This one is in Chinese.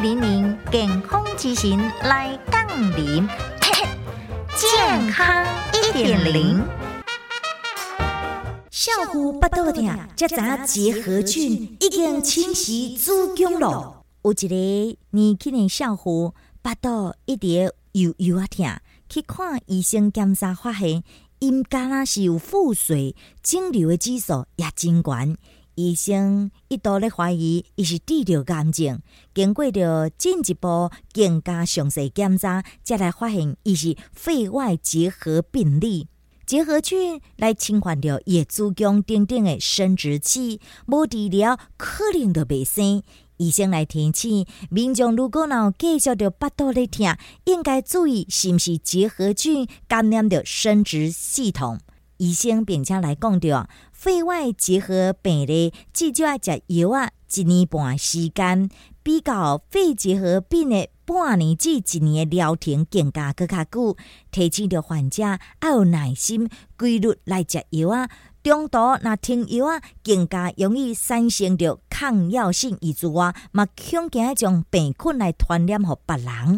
零零健康之行来杠铃，健康一点零。少妇巴肚疼，这查结核菌已经侵袭子宫了。有一个年轻的少妇巴肚一直又又啊疼，去看医生检查发现，因肝啊是有腹水，肿瘤的指数也真悬。医生一度咧怀疑伊是治疗癌症，经过着进一步更加详细检查，才来发现伊是肺外结核病理。结核菌来侵犯着叶子宫等等的生殖器，无治疗可能就袂生。医生来提醒民众，如果有继续着腹肚咧疼，应该注意是毋是结核菌感染着生殖系统。医生并且来讲着。肺外结核病例至少要食药啊，一年半时间，比较肺结核病的半年至一年的疗程更加搁较久。提醒着患者要有耐心、规律来食药啊。中途若停药啊，更加容易产生着抗药性，以及啊，嘛恐惊将病菌来传染给别人。